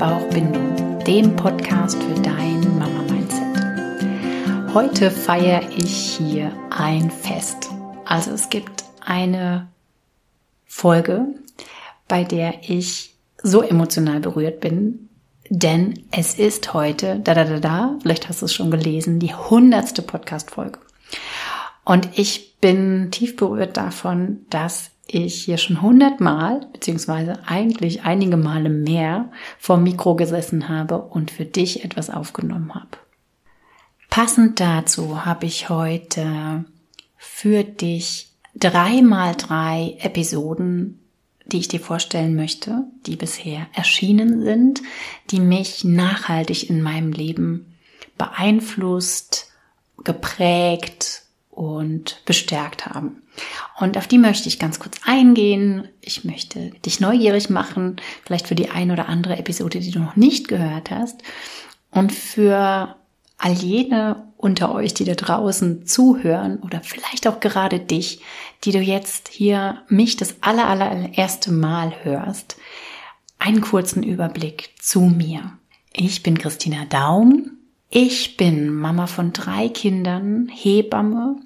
Herz-Bauch-Bindung, dem Podcast für dein Mama-Mindset. Heute feiere ich hier ein Fest. Also es gibt eine Folge, bei der ich so emotional berührt bin, denn es ist heute, da da da da, vielleicht hast du es schon gelesen, die hundertste Podcast-Folge. Und ich bin tief berührt davon, dass ich hier schon hundertmal, beziehungsweise eigentlich einige Male mehr vor Mikro gesessen habe und für dich etwas aufgenommen habe. Passend dazu habe ich heute für dich drei mal drei Episoden, die ich dir vorstellen möchte, die bisher erschienen sind, die mich nachhaltig in meinem Leben beeinflusst, geprägt und bestärkt haben. Und auf die möchte ich ganz kurz eingehen. Ich möchte dich neugierig machen, vielleicht für die ein oder andere Episode, die du noch nicht gehört hast. Und für all jene unter euch, die da draußen zuhören oder vielleicht auch gerade dich, die du jetzt hier mich das aller, allererste Mal hörst, einen kurzen Überblick zu mir. Ich bin Christina Daum. Ich bin Mama von drei Kindern, Hebamme,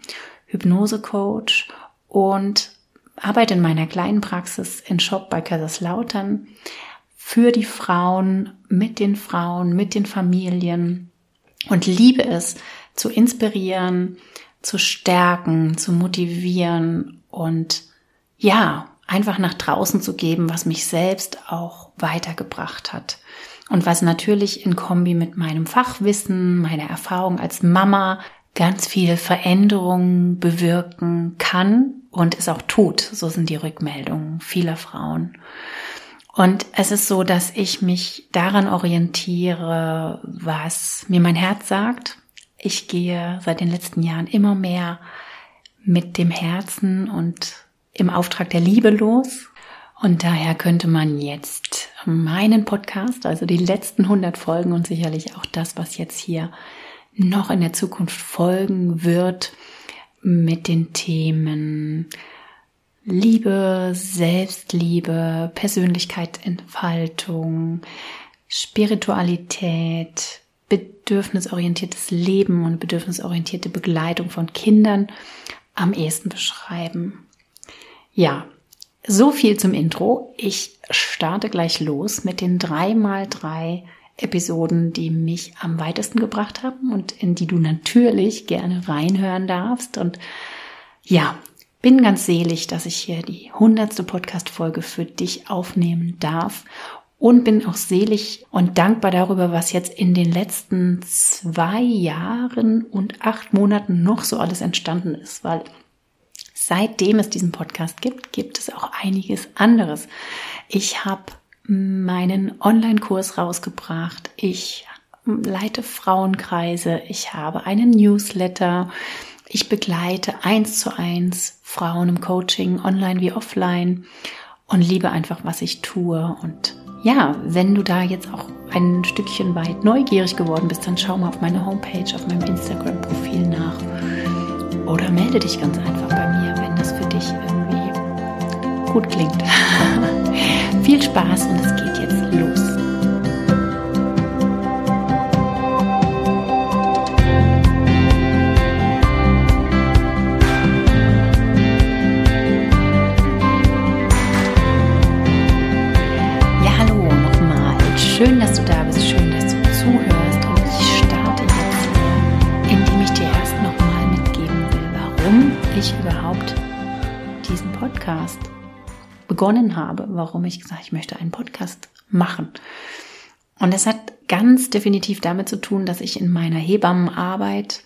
Hypnosecoach und arbeite in meiner kleinen Praxis in Shop bei Kaiserslautern für die Frauen, mit den Frauen, mit den Familien und liebe es zu inspirieren, zu stärken, zu motivieren und ja, einfach nach draußen zu geben, was mich selbst auch weitergebracht hat. Und was natürlich in Kombi mit meinem Fachwissen, meiner Erfahrung als Mama ganz viel Veränderungen bewirken kann und es auch tut. So sind die Rückmeldungen vieler Frauen. Und es ist so, dass ich mich daran orientiere, was mir mein Herz sagt. Ich gehe seit den letzten Jahren immer mehr mit dem Herzen und im Auftrag der Liebe los. Und daher könnte man jetzt meinen Podcast, also die letzten 100 Folgen und sicherlich auch das, was jetzt hier noch in der Zukunft folgen wird, mit den Themen Liebe, Selbstliebe, Persönlichkeitsentfaltung, Spiritualität, bedürfnisorientiertes Leben und bedürfnisorientierte Begleitung von Kindern am ehesten beschreiben. Ja, so viel zum Intro. Ich starte gleich los mit den drei mal drei Episoden, die mich am weitesten gebracht haben und in die du natürlich gerne reinhören darfst. Und ja, bin ganz selig, dass ich hier die hundertste Podcast-Folge für dich aufnehmen darf und bin auch selig und dankbar darüber, was jetzt in den letzten zwei Jahren und acht Monaten noch so alles entstanden ist, weil seitdem es diesen Podcast gibt, gibt es auch einiges anderes. Ich habe meinen Online-Kurs rausgebracht. Ich leite Frauenkreise. Ich habe einen Newsletter. Ich begleite eins zu eins Frauen im Coaching, online wie offline und liebe einfach, was ich tue. Und ja, wenn du da jetzt auch ein Stückchen weit neugierig geworden bist, dann schau mal auf meine Homepage, auf meinem Instagram-Profil nach. Oder melde dich ganz einfach bei mir, wenn das für dich irgendwie gut klingt. Viel Spaß und es geht jetzt los. Begonnen habe, warum ich gesagt, ich möchte einen Podcast machen. Und es hat ganz definitiv damit zu tun, dass ich in meiner Hebammenarbeit,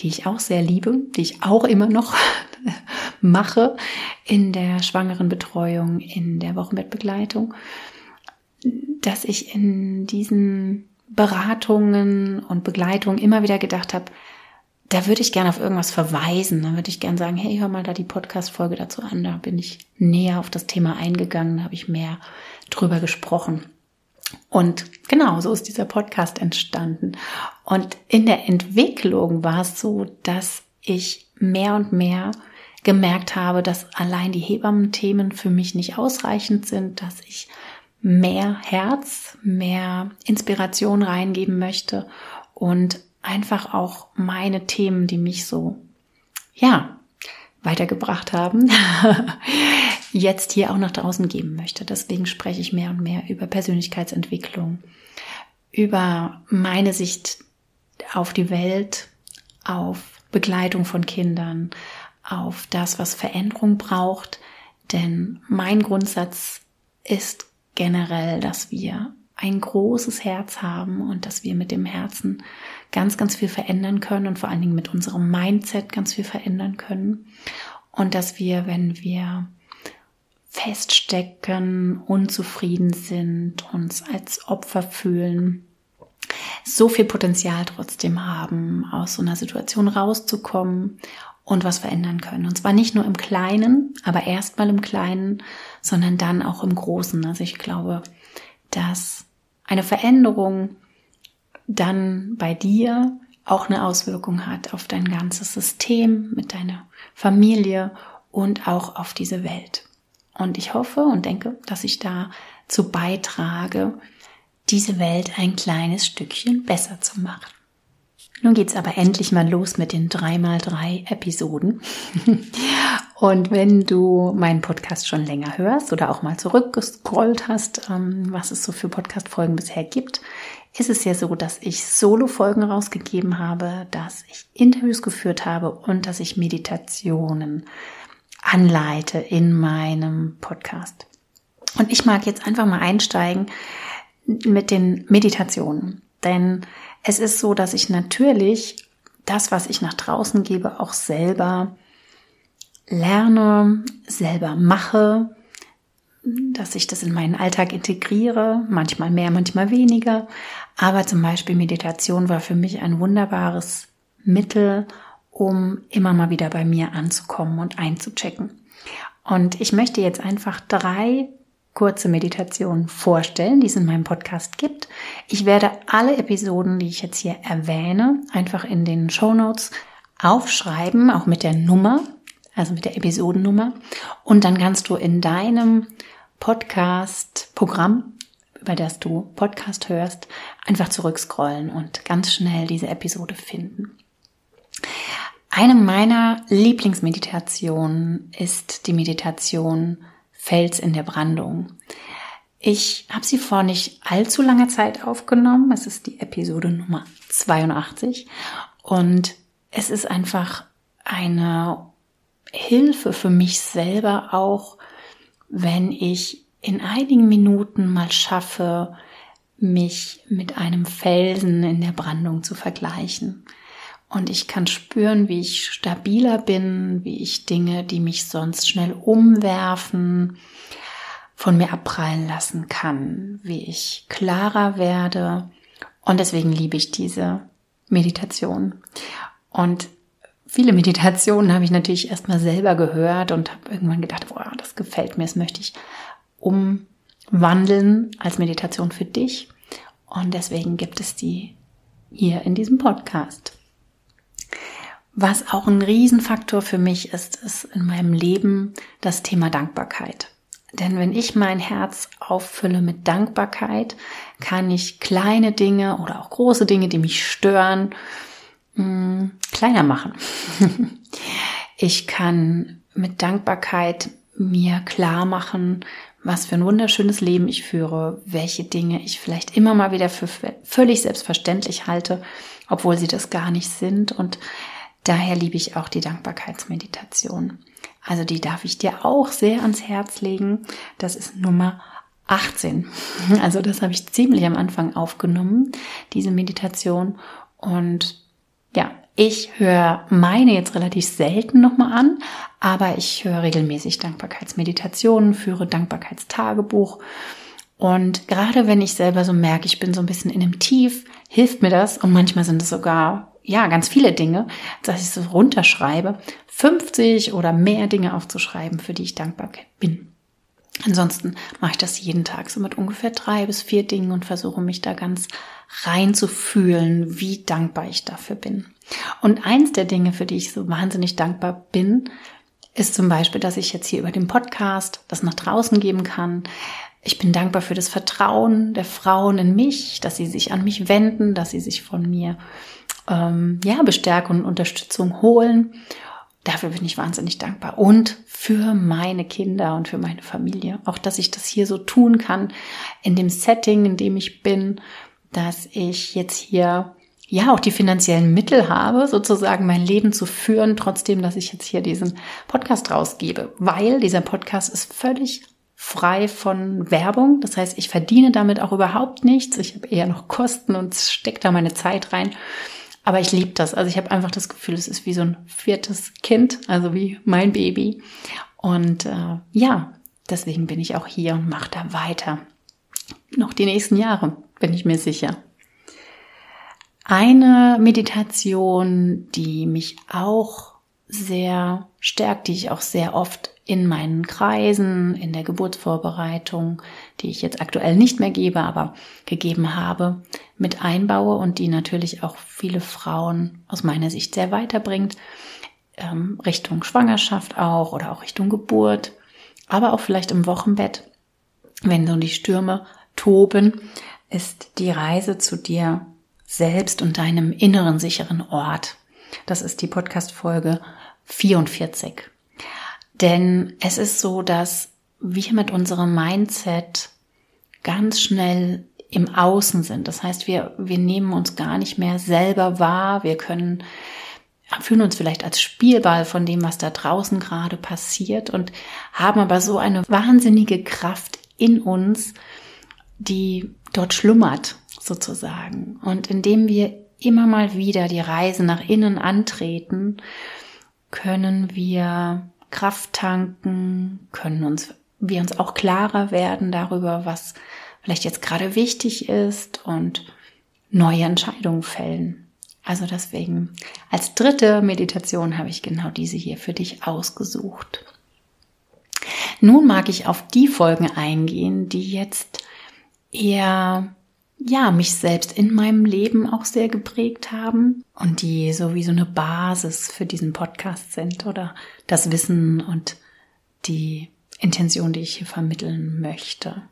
die ich auch sehr liebe, die ich auch immer noch mache, in der schwangeren Betreuung, in der Wochenbettbegleitung, dass ich in diesen Beratungen und Begleitungen immer wieder gedacht habe, da würde ich gerne auf irgendwas verweisen. Da würde ich gerne sagen, hey, hör mal da die Podcast-Folge dazu an. Da bin ich näher auf das Thema eingegangen, da habe ich mehr drüber gesprochen. Und genau, so ist dieser Podcast entstanden. Und in der Entwicklung war es so, dass ich mehr und mehr gemerkt habe, dass allein die Hebammen-Themen für mich nicht ausreichend sind, dass ich mehr Herz, mehr Inspiration reingeben möchte und einfach auch meine Themen, die mich so, ja, weitergebracht haben, jetzt hier auch nach draußen geben möchte. Deswegen spreche ich mehr und mehr über Persönlichkeitsentwicklung, über meine Sicht auf die Welt, auf Begleitung von Kindern, auf das, was Veränderung braucht. Denn mein Grundsatz ist generell, dass wir ein großes Herz haben und dass wir mit dem Herzen ganz, ganz viel verändern können und vor allen Dingen mit unserem Mindset ganz viel verändern können. Und dass wir, wenn wir feststecken, unzufrieden sind, uns als Opfer fühlen, so viel Potenzial trotzdem haben, aus so einer Situation rauszukommen und was verändern können. Und zwar nicht nur im Kleinen, aber erstmal im Kleinen, sondern dann auch im Großen. Also ich glaube, dass eine Veränderung dann bei dir auch eine Auswirkung hat auf dein ganzes System, mit deiner Familie und auch auf diese Welt. Und ich hoffe und denke, dass ich dazu beitrage, diese Welt ein kleines Stückchen besser zu machen. Nun geht's aber endlich mal los mit den 3x3 Episoden. Und wenn du meinen Podcast schon länger hörst oder auch mal zurückgescrollt hast, ähm, was es so für Podcast-Folgen bisher gibt, ist es ja so, dass ich Solo-Folgen rausgegeben habe, dass ich Interviews geführt habe und dass ich Meditationen anleite in meinem Podcast. Und ich mag jetzt einfach mal einsteigen mit den Meditationen. Denn es ist so, dass ich natürlich das, was ich nach draußen gebe, auch selber lerne, selber mache, dass ich das in meinen Alltag integriere, manchmal mehr, manchmal weniger. Aber zum Beispiel Meditation war für mich ein wunderbares Mittel, um immer mal wieder bei mir anzukommen und einzuchecken. Und ich möchte jetzt einfach drei kurze Meditationen vorstellen, die es in meinem Podcast gibt. Ich werde alle Episoden, die ich jetzt hier erwähne, einfach in den Show Notes aufschreiben, auch mit der Nummer, also mit der Episodennummer. Und dann kannst du in deinem Podcast-Programm, über das du Podcast hörst, einfach zurückscrollen und ganz schnell diese Episode finden. Eine meiner Lieblingsmeditationen ist die Meditation Fels in der Brandung. Ich habe sie vor nicht allzu langer Zeit aufgenommen. Es ist die Episode Nummer 82 und es ist einfach eine Hilfe für mich selber auch, wenn ich in einigen Minuten mal schaffe, mich mit einem Felsen in der Brandung zu vergleichen. Und ich kann spüren, wie ich stabiler bin, wie ich Dinge, die mich sonst schnell umwerfen, von mir abprallen lassen kann, wie ich klarer werde. Und deswegen liebe ich diese Meditation. Und viele Meditationen habe ich natürlich erstmal selber gehört und habe irgendwann gedacht, boah, das gefällt mir, das möchte ich umwandeln als Meditation für dich. Und deswegen gibt es die hier in diesem Podcast. Was auch ein Riesenfaktor für mich ist, ist in meinem Leben das Thema Dankbarkeit. Denn wenn ich mein Herz auffülle mit Dankbarkeit, kann ich kleine Dinge oder auch große Dinge, die mich stören, mh, kleiner machen. ich kann mit Dankbarkeit mir klar machen, was für ein wunderschönes Leben ich führe, welche Dinge ich vielleicht immer mal wieder für völlig selbstverständlich halte, obwohl sie das gar nicht sind. Und Daher liebe ich auch die Dankbarkeitsmeditation. Also die darf ich dir auch sehr ans Herz legen. Das ist Nummer 18. Also das habe ich ziemlich am Anfang aufgenommen, diese Meditation. Und ja, ich höre meine jetzt relativ selten nochmal an, aber ich höre regelmäßig Dankbarkeitsmeditationen, führe Dankbarkeitstagebuch. Und gerade wenn ich selber so merke, ich bin so ein bisschen in einem Tief, hilft mir das. Und manchmal sind es sogar ja, ganz viele Dinge, dass ich so runterschreibe, 50 oder mehr Dinge aufzuschreiben, für die ich dankbar bin. Ansonsten mache ich das jeden Tag so mit ungefähr drei bis vier Dingen und versuche mich da ganz rein zu fühlen, wie dankbar ich dafür bin. Und eins der Dinge, für die ich so wahnsinnig dankbar bin, ist zum Beispiel, dass ich jetzt hier über den Podcast das nach draußen geben kann. Ich bin dankbar für das Vertrauen der Frauen in mich, dass sie sich an mich wenden, dass sie sich von mir ähm, ja Bestärkung und Unterstützung holen. Dafür bin ich wahnsinnig dankbar und für meine Kinder und für meine Familie. Auch, dass ich das hier so tun kann in dem Setting, in dem ich bin, dass ich jetzt hier ja auch die finanziellen Mittel habe, sozusagen mein Leben zu führen, trotzdem, dass ich jetzt hier diesen Podcast rausgebe, weil dieser Podcast ist völlig frei von Werbung. Das heißt, ich verdiene damit auch überhaupt nichts. Ich habe eher noch Kosten und stecke da meine Zeit rein. Aber ich liebe das. Also ich habe einfach das Gefühl, es ist wie so ein viertes Kind, also wie mein Baby. Und äh, ja, deswegen bin ich auch hier und mache da weiter. Noch die nächsten Jahre, bin ich mir sicher. Eine Meditation, die mich auch sehr stärkt, die ich auch sehr oft in meinen Kreisen, in der Geburtsvorbereitung, die ich jetzt aktuell nicht mehr gebe, aber gegeben habe, mit einbaue und die natürlich auch viele Frauen aus meiner Sicht sehr weiterbringt, ähm, Richtung Schwangerschaft auch oder auch Richtung Geburt, aber auch vielleicht im Wochenbett, wenn so die Stürme toben, ist die Reise zu dir selbst und deinem inneren sicheren Ort. Das ist die Podcast-Folge 44. Denn es ist so, dass wir mit unserem Mindset ganz schnell im Außen sind. Das heißt, wir, wir nehmen uns gar nicht mehr selber wahr. Wir können, fühlen uns vielleicht als Spielball von dem, was da draußen gerade passiert und haben aber so eine wahnsinnige Kraft in uns, die dort schlummert sozusagen. Und indem wir immer mal wieder die Reise nach innen antreten, können wir Kraft tanken, können uns, wir uns auch klarer werden darüber, was vielleicht jetzt gerade wichtig ist und neue Entscheidungen fällen. Also deswegen als dritte Meditation habe ich genau diese hier für dich ausgesucht. Nun mag ich auf die Folgen eingehen, die jetzt eher ja, mich selbst in meinem Leben auch sehr geprägt haben und die so wie so eine Basis für diesen Podcast sind oder das Wissen und die Intention, die ich hier vermitteln möchte.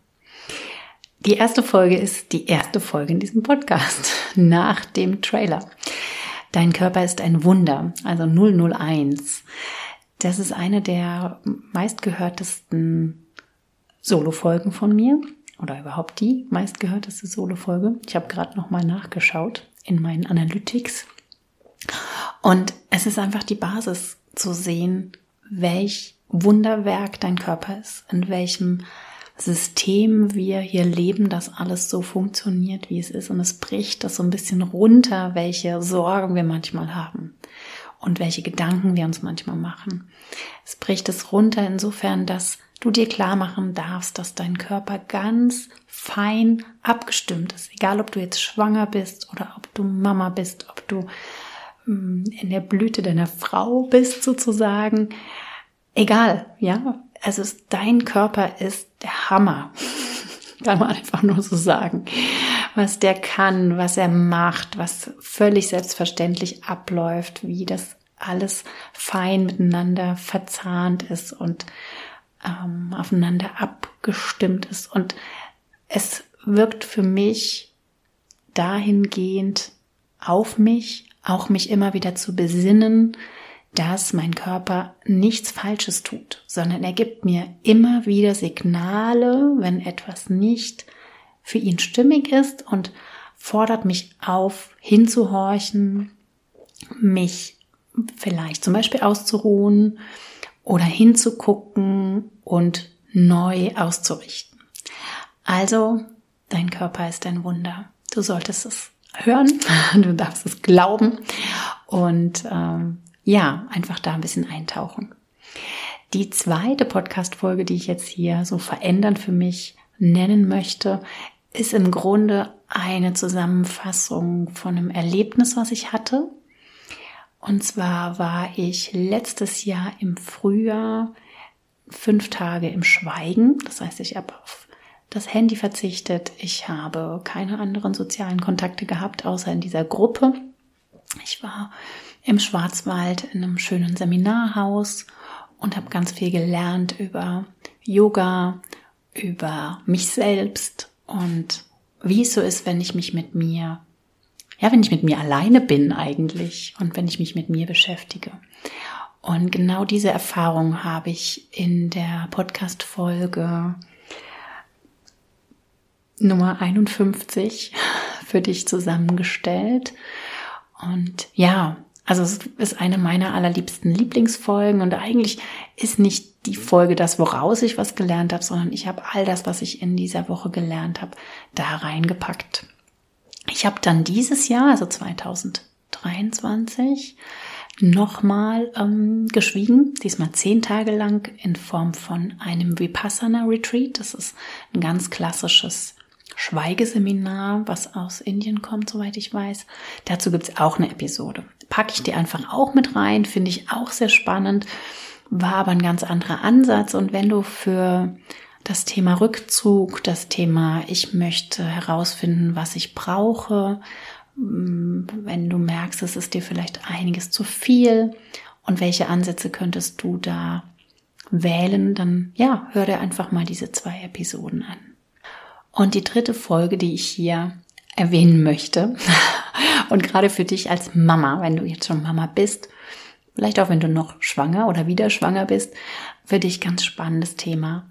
Die erste Folge ist die erste Folge in diesem Podcast nach dem Trailer. Dein Körper ist ein Wunder, also 001. Das ist eine der meistgehörtesten Solo-Folgen von mir oder überhaupt die meistgehörteste Solo-Folge. Ich habe gerade nochmal nachgeschaut in meinen Analytics. Und es ist einfach die Basis zu sehen, welch Wunderwerk dein Körper ist, in welchem System wir hier leben, dass alles so funktioniert, wie es ist. Und es bricht das so ein bisschen runter, welche Sorgen wir manchmal haben und welche Gedanken wir uns manchmal machen. Es bricht es runter insofern, dass du dir klar machen darfst, dass dein Körper ganz fein abgestimmt ist. Egal, ob du jetzt schwanger bist oder ob du Mama bist, ob du mm, in der Blüte deiner Frau bist sozusagen. Egal, ja. Also dein Körper ist der Hammer. Kann man einfach nur so sagen. Was der kann, was er macht, was völlig selbstverständlich abläuft, wie das alles fein miteinander verzahnt ist und ähm, aufeinander abgestimmt ist. Und es wirkt für mich dahingehend auf mich, auch mich immer wieder zu besinnen, dass mein Körper nichts Falsches tut, sondern er gibt mir immer wieder Signale, wenn etwas nicht für ihn stimmig ist und fordert mich auf, hinzuhorchen, mich vielleicht zum Beispiel auszuruhen oder hinzugucken und neu auszurichten. Also, dein Körper ist ein Wunder. Du solltest es hören, du darfst es glauben und ähm, ja, einfach da ein bisschen eintauchen. Die zweite Podcast-Folge, die ich jetzt hier so verändern für mich nennen möchte, ist im Grunde eine Zusammenfassung von einem Erlebnis, was ich hatte und zwar war ich letztes Jahr im Frühjahr fünf Tage im Schweigen. Das heißt, ich habe auf das Handy verzichtet. Ich habe keine anderen sozialen Kontakte gehabt, außer in dieser Gruppe. Ich war im Schwarzwald in einem schönen Seminarhaus und habe ganz viel gelernt über Yoga, über mich selbst und wie es so ist, wenn ich mich mit mir, ja, wenn ich mit mir alleine bin eigentlich und wenn ich mich mit mir beschäftige. Und genau diese Erfahrung habe ich in der Podcast-Folge Nummer 51 für dich zusammengestellt. Und ja, also es ist eine meiner allerliebsten Lieblingsfolgen und eigentlich ist nicht die Folge das, woraus ich was gelernt habe, sondern ich habe all das, was ich in dieser Woche gelernt habe, da reingepackt. Ich habe dann dieses Jahr, also 2023, nochmal ähm, geschwiegen, diesmal zehn Tage lang in Form von einem Vipassana Retreat. Das ist ein ganz klassisches Schweigeseminar, was aus Indien kommt, soweit ich weiß. Dazu gibt's auch eine Episode. Packe ich dir einfach auch mit rein, finde ich auch sehr spannend, war aber ein ganz anderer Ansatz. Und wenn du für das Thema Rückzug, das Thema, ich möchte herausfinden, was ich brauche, wenn du merkst, es ist dir vielleicht einiges zu viel und welche Ansätze könntest du da wählen, dann ja, hör dir einfach mal diese zwei Episoden an. Und die dritte Folge, die ich hier erwähnen möchte, und gerade für dich als Mama, wenn du jetzt schon Mama bist, vielleicht auch wenn du noch schwanger oder wieder schwanger bist, für dich ganz spannendes Thema.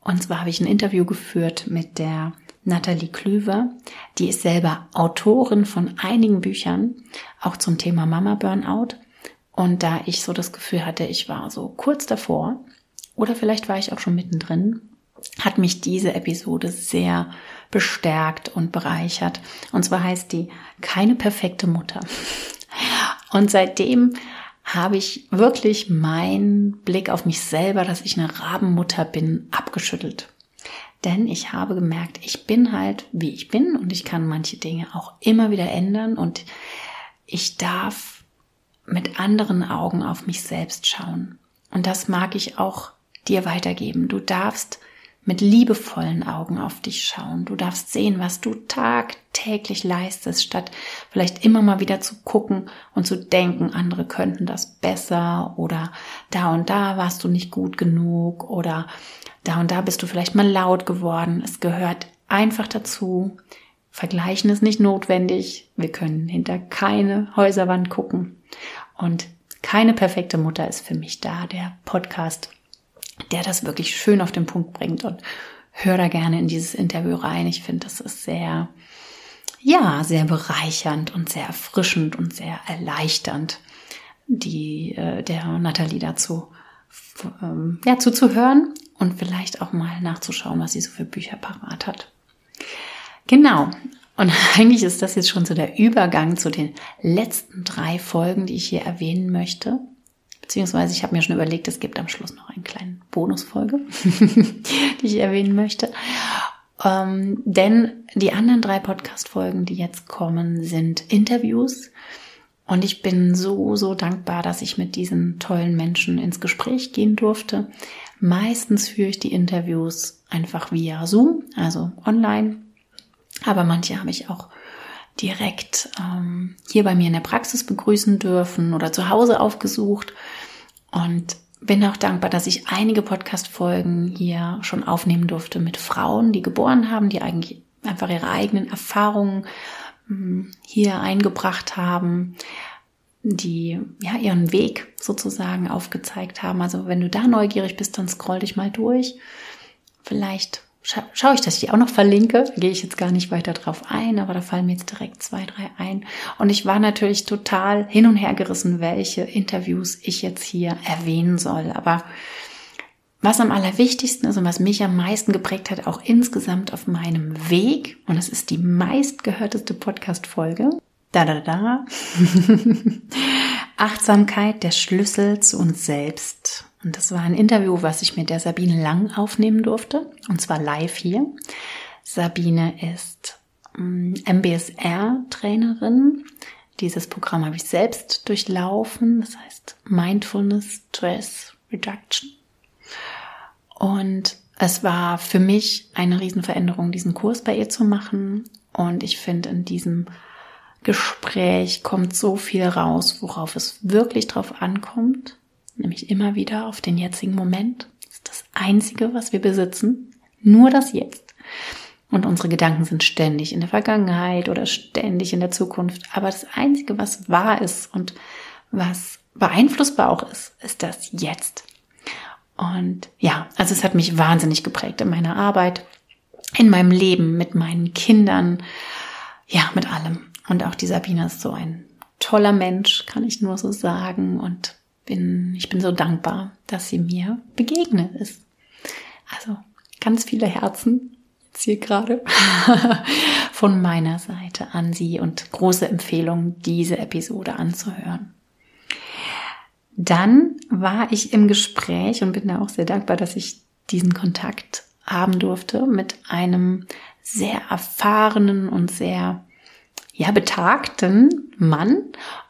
Und zwar habe ich ein Interview geführt mit der Nathalie Klüver. Die ist selber Autorin von einigen Büchern, auch zum Thema Mama Burnout. Und da ich so das Gefühl hatte, ich war so kurz davor, oder vielleicht war ich auch schon mittendrin, hat mich diese Episode sehr bestärkt und bereichert. Und zwar heißt die Keine perfekte Mutter. Und seitdem habe ich wirklich meinen Blick auf mich selber, dass ich eine Rabenmutter bin, abgeschüttelt. Denn ich habe gemerkt, ich bin halt, wie ich bin und ich kann manche Dinge auch immer wieder ändern und ich darf mit anderen Augen auf mich selbst schauen. Und das mag ich auch dir weitergeben. Du darfst mit liebevollen Augen auf dich schauen. Du darfst sehen, was du tagtäglich leistest, statt vielleicht immer mal wieder zu gucken und zu denken, andere könnten das besser oder da und da warst du nicht gut genug oder da und da bist du vielleicht mal laut geworden. Es gehört einfach dazu. Vergleichen ist nicht notwendig. Wir können hinter keine Häuserwand gucken. Und keine perfekte Mutter ist für mich da. Der Podcast der das wirklich schön auf den Punkt bringt und hör da gerne in dieses Interview rein. Ich finde, das ist sehr, ja, sehr bereichernd und sehr erfrischend und sehr erleichternd, die äh, der Nathalie dazu ähm, ja, zuzuhören und vielleicht auch mal nachzuschauen, was sie so für Bücher parat hat. Genau. Und eigentlich ist das jetzt schon so der Übergang zu den letzten drei Folgen, die ich hier erwähnen möchte. Beziehungsweise ich habe mir schon überlegt, es gibt am Schluss noch eine kleine Bonusfolge, die ich erwähnen möchte. Ähm, denn die anderen drei Podcast-Folgen, die jetzt kommen, sind Interviews. Und ich bin so, so dankbar, dass ich mit diesen tollen Menschen ins Gespräch gehen durfte. Meistens führe ich die Interviews einfach via Zoom, also online. Aber manche habe ich auch direkt ähm, hier bei mir in der Praxis begrüßen dürfen oder zu Hause aufgesucht. Und bin auch dankbar, dass ich einige Podcast-Folgen hier schon aufnehmen durfte mit Frauen, die geboren haben, die eigentlich einfach ihre eigenen Erfahrungen hm, hier eingebracht haben, die ja ihren Weg sozusagen aufgezeigt haben. Also wenn du da neugierig bist, dann scroll dich mal durch. Vielleicht scha schaue ich, dass ich die auch noch verlinke. Da gehe ich jetzt gar nicht weiter drauf ein, aber da fallen mir jetzt direkt zwei, drei ein. Und ich war natürlich total hin und her gerissen, welche Interviews ich jetzt hier erwähnen soll. Aber was am allerwichtigsten ist und was mich am meisten geprägt hat, auch insgesamt auf meinem Weg, und es ist die meistgehörteste Podcast-Folge, da, da, da, Achtsamkeit, der Schlüssel zu uns selbst. Und das war ein Interview, was ich mit der Sabine Lang aufnehmen durfte, und zwar live hier. Sabine ist MBSR-Trainerin. Dieses Programm habe ich selbst durchlaufen, das heißt Mindfulness Stress Reduction. Und es war für mich eine Riesenveränderung, diesen Kurs bei ihr zu machen. Und ich finde, in diesem Gespräch kommt so viel raus, worauf es wirklich drauf ankommt nämlich immer wieder auf den jetzigen Moment. Das ist das Einzige, was wir besitzen. Nur das Jetzt. Und unsere Gedanken sind ständig in der Vergangenheit oder ständig in der Zukunft. Aber das Einzige, was wahr ist und was beeinflussbar auch ist, ist das Jetzt. Und ja, also es hat mich wahnsinnig geprägt in meiner Arbeit, in meinem Leben, mit meinen Kindern, ja, mit allem. Und auch die Sabine ist so ein toller Mensch, kann ich nur so sagen. Und bin, ich bin so dankbar, dass sie mir begegnet ist. Also ganz viele Herzen jetzt hier gerade von meiner Seite an Sie und große Empfehlung, diese Episode anzuhören. Dann war ich im Gespräch und bin da auch sehr dankbar, dass ich diesen Kontakt haben durfte mit einem sehr erfahrenen und sehr ja betagten Mann.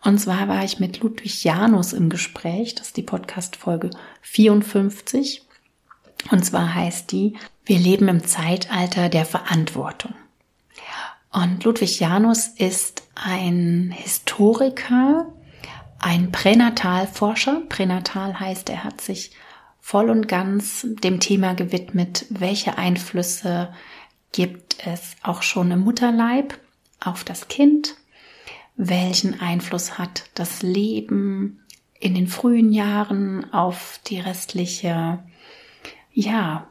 Und zwar war ich mit Ludwig Janus im Gespräch. Das ist die Podcast Folge 54. Und zwar heißt die Wir leben im Zeitalter der Verantwortung. Und Ludwig Janus ist ein Historiker, ein Pränatalforscher. Pränatal heißt, er hat sich voll und ganz dem Thema gewidmet, welche Einflüsse gibt es auch schon im Mutterleib auf das Kind, welchen Einfluss hat das Leben in den frühen Jahren auf die restliche, ja,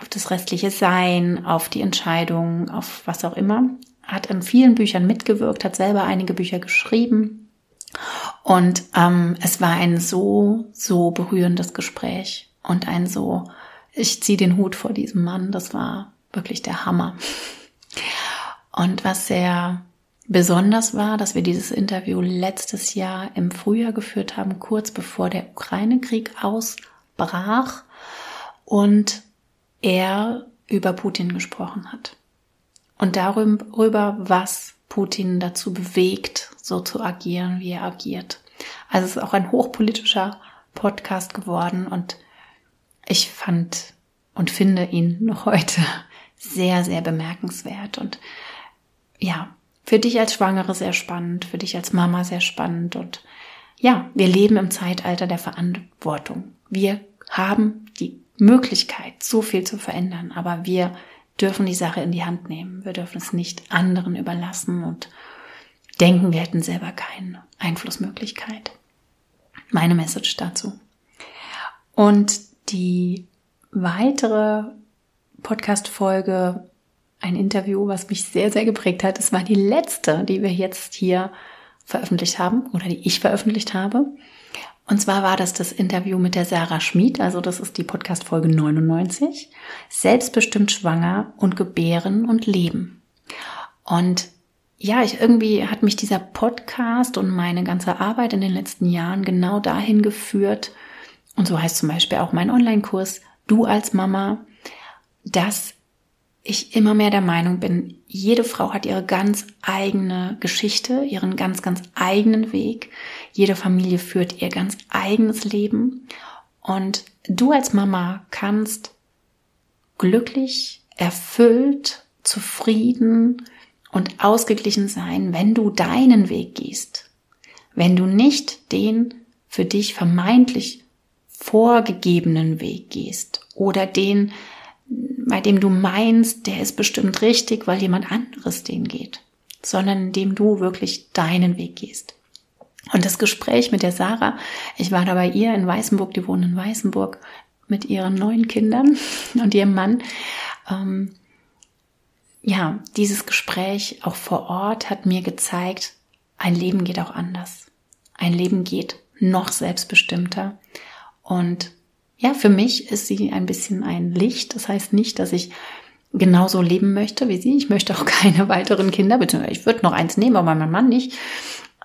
auf das restliche Sein, auf die Entscheidung, auf was auch immer. Hat in vielen Büchern mitgewirkt, hat selber einige Bücher geschrieben und ähm, es war ein so, so berührendes Gespräch und ein so, ich ziehe den Hut vor diesem Mann, das war wirklich der Hammer. Und was sehr besonders war, dass wir dieses Interview letztes Jahr im Frühjahr geführt haben, kurz bevor der Ukraine-Krieg ausbrach und er über Putin gesprochen hat. Und darüber, was Putin dazu bewegt, so zu agieren, wie er agiert. Also es ist auch ein hochpolitischer Podcast geworden und ich fand und finde ihn noch heute sehr, sehr bemerkenswert und ja, für dich als Schwangere sehr spannend, für dich als Mama sehr spannend und ja, wir leben im Zeitalter der Verantwortung. Wir haben die Möglichkeit, so viel zu verändern, aber wir dürfen die Sache in die Hand nehmen. Wir dürfen es nicht anderen überlassen und denken, wir hätten selber keine Einflussmöglichkeit. Meine Message dazu. Und die weitere Podcast-Folge, ein Interview, was mich sehr, sehr geprägt hat, es war die letzte, die wir jetzt hier veröffentlicht haben oder die ich veröffentlicht habe. Und zwar war das das Interview mit der Sarah Schmid, also das ist die Podcast Folge 99, selbstbestimmt schwanger und gebären und leben. Und ja, ich irgendwie hat mich dieser Podcast und meine ganze Arbeit in den letzten Jahren genau dahin geführt, und so heißt zum Beispiel auch mein Online-Kurs, du als Mama, dass ich immer mehr der Meinung bin, jede Frau hat ihre ganz eigene Geschichte, ihren ganz, ganz eigenen Weg. Jede Familie führt ihr ganz eigenes Leben. Und du als Mama kannst glücklich, erfüllt, zufrieden und ausgeglichen sein, wenn du deinen Weg gehst. Wenn du nicht den für dich vermeintlich vorgegebenen Weg gehst oder den, bei dem du meinst, der ist bestimmt richtig, weil jemand anderes den geht, sondern indem du wirklich deinen Weg gehst. Und das Gespräch mit der Sarah, ich war da bei ihr in Weißenburg, die wohnen in Weißenburg mit ihren neun Kindern und ihrem Mann. Ähm, ja, dieses Gespräch auch vor Ort hat mir gezeigt, ein Leben geht auch anders. Ein Leben geht noch selbstbestimmter. Und ja, für mich ist sie ein bisschen ein Licht. Das heißt nicht, dass ich genauso leben möchte wie sie. Ich möchte auch keine weiteren Kinder, beziehungsweise ich würde noch eins nehmen, aber mein Mann nicht.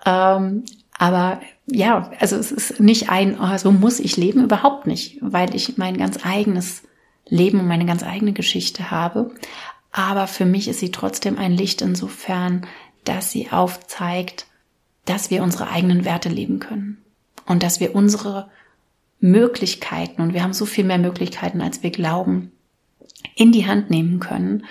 Ähm, aber ja, also es ist nicht ein, oh, so muss ich leben, überhaupt nicht, weil ich mein ganz eigenes Leben und meine ganz eigene Geschichte habe. Aber für mich ist sie trotzdem ein Licht insofern, dass sie aufzeigt, dass wir unsere eigenen Werte leben können und dass wir unsere Möglichkeiten, und wir haben so viel mehr Möglichkeiten, als wir glauben, in die Hand nehmen können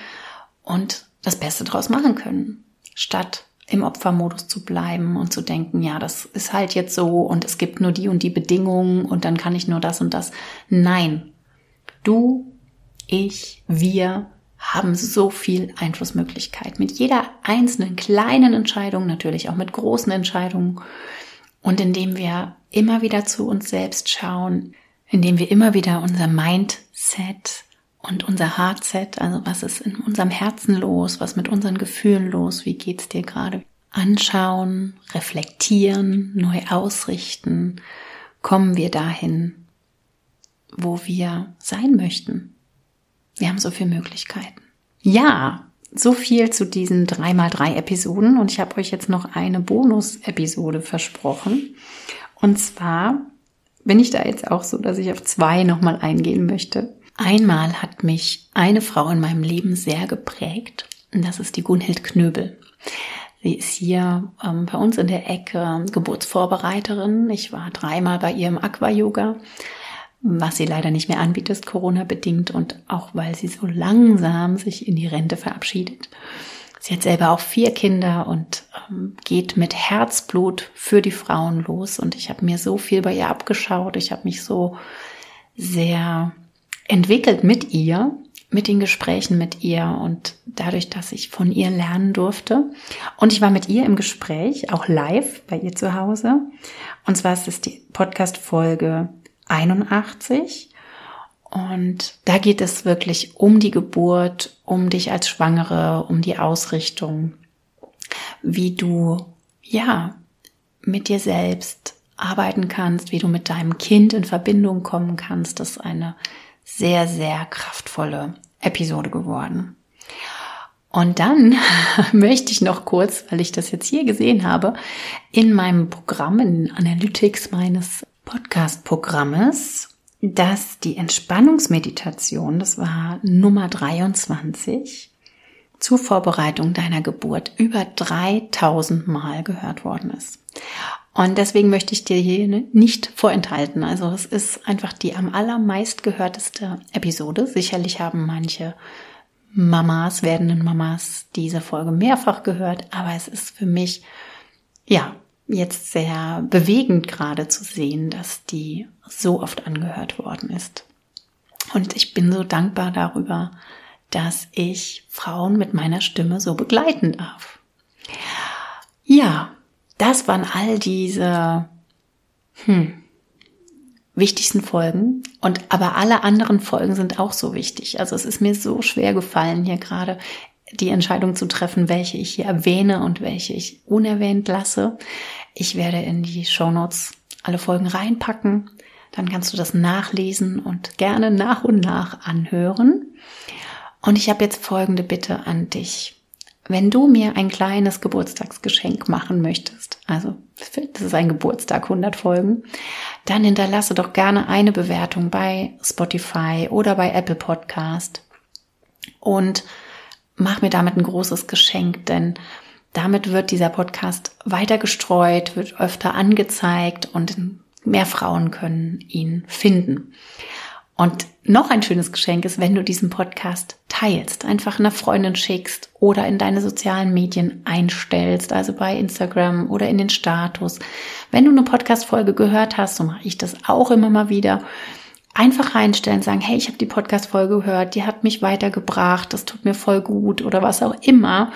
und das Beste draus machen können, statt im Opfermodus zu bleiben und zu denken, ja, das ist halt jetzt so und es gibt nur die und die Bedingungen und dann kann ich nur das und das. Nein, du, ich, wir haben so viel Einflussmöglichkeit. Mit jeder einzelnen kleinen Entscheidung, natürlich auch mit großen Entscheidungen. Und indem wir immer wieder zu uns selbst schauen, indem wir immer wieder unser Mindset und unser Heartset, also was ist in unserem Herzen los, was mit unseren Gefühlen los, wie geht's dir gerade, anschauen, reflektieren, neu ausrichten, kommen wir dahin, wo wir sein möchten. Wir haben so viele Möglichkeiten. Ja, so viel zu diesen 3x3 Episoden und ich habe euch jetzt noch eine Bonus-Episode versprochen. Und zwar bin ich da jetzt auch so, dass ich auf zwei nochmal eingehen möchte. Einmal hat mich eine Frau in meinem Leben sehr geprägt und das ist die Gunhild Knöbel. Sie ist hier ähm, bei uns in der Ecke Geburtsvorbereiterin. Ich war dreimal bei ihr im Aqua-Yoga was sie leider nicht mehr anbietet, Corona-bedingt und auch weil sie so langsam sich in die Rente verabschiedet. Sie hat selber auch vier Kinder und ähm, geht mit Herzblut für die Frauen los. Und ich habe mir so viel bei ihr abgeschaut. Ich habe mich so sehr entwickelt mit ihr, mit den Gesprächen mit ihr und dadurch, dass ich von ihr lernen durfte. Und ich war mit ihr im Gespräch, auch live bei ihr zu Hause. Und zwar ist es die Podcast-Folge 81. Und da geht es wirklich um die Geburt, um dich als Schwangere, um die Ausrichtung, wie du, ja, mit dir selbst arbeiten kannst, wie du mit deinem Kind in Verbindung kommen kannst. Das ist eine sehr, sehr kraftvolle Episode geworden. Und dann möchte ich noch kurz, weil ich das jetzt hier gesehen habe, in meinem Programm, in Analytics meines Podcast-Programmes, dass die Entspannungsmeditation, das war Nummer 23, zur Vorbereitung deiner Geburt über 3000 Mal gehört worden ist. Und deswegen möchte ich dir hier nicht vorenthalten. Also es ist einfach die am allermeist gehörteste Episode. Sicherlich haben manche Mamas, werdenden Mamas diese Folge mehrfach gehört, aber es ist für mich, ja, jetzt sehr bewegend gerade zu sehen, dass die so oft angehört worden ist. Und ich bin so dankbar darüber, dass ich Frauen mit meiner Stimme so begleiten darf. Ja, das waren all diese hm, wichtigsten Folgen. Und aber alle anderen Folgen sind auch so wichtig. Also es ist mir so schwer gefallen, hier gerade die Entscheidung zu treffen, welche ich hier erwähne und welche ich unerwähnt lasse. Ich werde in die Show Notes alle Folgen reinpacken. Dann kannst du das nachlesen und gerne nach und nach anhören. Und ich habe jetzt folgende Bitte an dich. Wenn du mir ein kleines Geburtstagsgeschenk machen möchtest, also das ist ein Geburtstag 100 Folgen, dann hinterlasse doch gerne eine Bewertung bei Spotify oder bei Apple Podcast und mach mir damit ein großes Geschenk, denn damit wird dieser Podcast weiter gestreut, wird öfter angezeigt und mehr Frauen können ihn finden. Und noch ein schönes Geschenk ist, wenn du diesen Podcast teilst, einfach einer Freundin schickst oder in deine sozialen Medien einstellst, also bei Instagram oder in den Status. Wenn du eine Podcast-Folge gehört hast, so mache ich das auch immer mal wieder, einfach reinstellen, sagen, hey, ich habe die Podcast-Folge gehört, die hat mich weitergebracht, das tut mir voll gut oder was auch immer.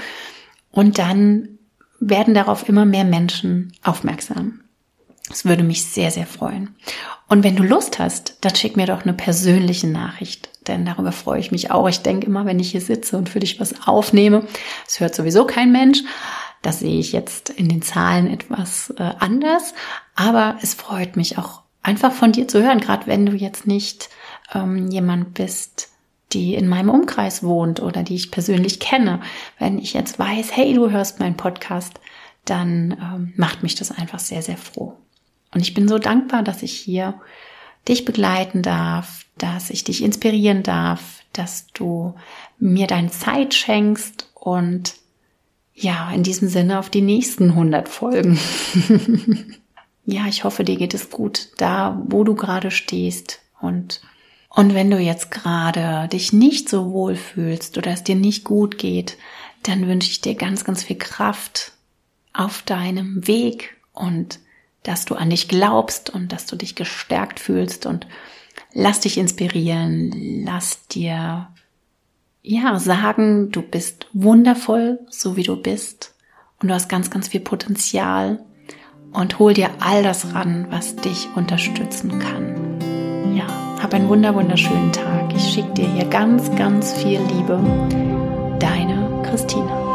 Und dann werden darauf immer mehr Menschen aufmerksam. Das würde mich sehr, sehr freuen. Und wenn du Lust hast, dann schick mir doch eine persönliche Nachricht, denn darüber freue ich mich auch. Ich denke immer, wenn ich hier sitze und für dich was aufnehme, es hört sowieso kein Mensch. Das sehe ich jetzt in den Zahlen etwas äh, anders, aber es freut mich auch einfach von dir zu hören, gerade wenn du jetzt nicht ähm, jemand bist, die in meinem Umkreis wohnt oder die ich persönlich kenne. Wenn ich jetzt weiß, hey, du hörst meinen Podcast, dann ähm, macht mich das einfach sehr, sehr froh. Und ich bin so dankbar, dass ich hier dich begleiten darf, dass ich dich inspirieren darf, dass du mir deine Zeit schenkst und ja, in diesem Sinne auf die nächsten 100 Folgen. ja, ich hoffe, dir geht es gut da, wo du gerade stehst und und wenn du jetzt gerade dich nicht so wohl fühlst oder es dir nicht gut geht, dann wünsche ich dir ganz, ganz viel Kraft auf deinem Weg und dass du an dich glaubst und dass du dich gestärkt fühlst und lass dich inspirieren, lass dir ja sagen, du bist wundervoll, so wie du bist und du hast ganz, ganz viel Potenzial und hol dir all das ran, was dich unterstützen kann. Ja, hab einen wunder wunderschönen Tag. Ich schicke dir hier ganz, ganz viel Liebe. Deine Christina.